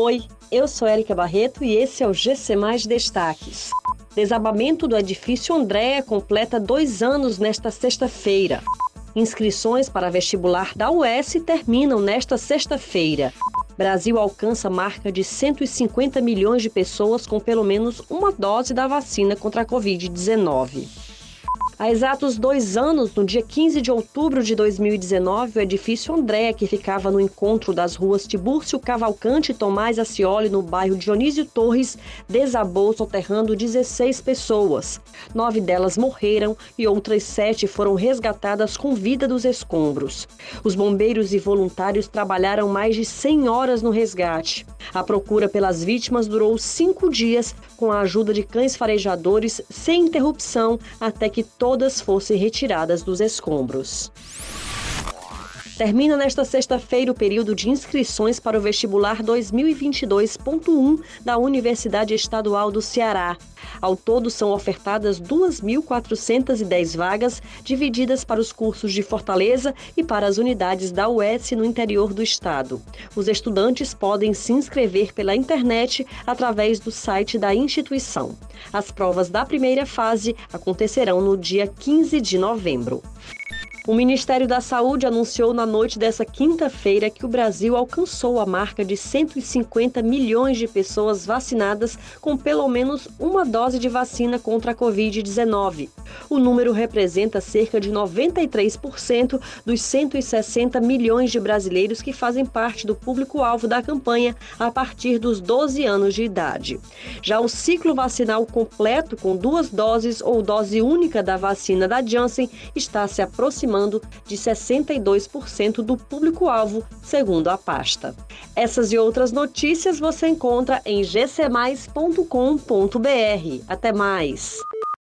Oi, eu sou Érica Barreto e esse é o GC Mais Destaques. Desabamento do edifício Andréa completa dois anos nesta sexta-feira. Inscrições para vestibular da UES terminam nesta sexta-feira. Brasil alcança marca de 150 milhões de pessoas com pelo menos uma dose da vacina contra a Covid-19. Há exatos dois anos, no dia 15 de outubro de 2019, o edifício André, que ficava no encontro das ruas Tibúrcio Cavalcante e Tomás Acioli, no bairro Dionísio Torres, desabou soterrando 16 pessoas. Nove delas morreram e outras sete foram resgatadas com vida dos escombros. Os bombeiros e voluntários trabalharam mais de 100 horas no resgate. A procura pelas vítimas durou cinco dias, com a ajuda de cães farejadores, sem interrupção, até que todos todas fossem retiradas dos escombros. Termina nesta sexta-feira o período de inscrições para o vestibular 2022.1 da Universidade Estadual do Ceará. Ao todo, são ofertadas 2.410 vagas, divididas para os cursos de Fortaleza e para as unidades da UES no interior do estado. Os estudantes podem se inscrever pela internet através do site da instituição. As provas da primeira fase acontecerão no dia 15 de novembro. O Ministério da Saúde anunciou na noite dessa quinta-feira que o Brasil alcançou a marca de 150 milhões de pessoas vacinadas com pelo menos uma dose de vacina contra a Covid-19. O número representa cerca de 93% dos 160 milhões de brasileiros que fazem parte do público-alvo da campanha a partir dos 12 anos de idade. Já o ciclo vacinal completo, com duas doses ou dose única da vacina da Janssen, está se aproximando de 62% do público-alvo, segundo a pasta. Essas e outras notícias você encontra em gcmais.com.br. Até mais!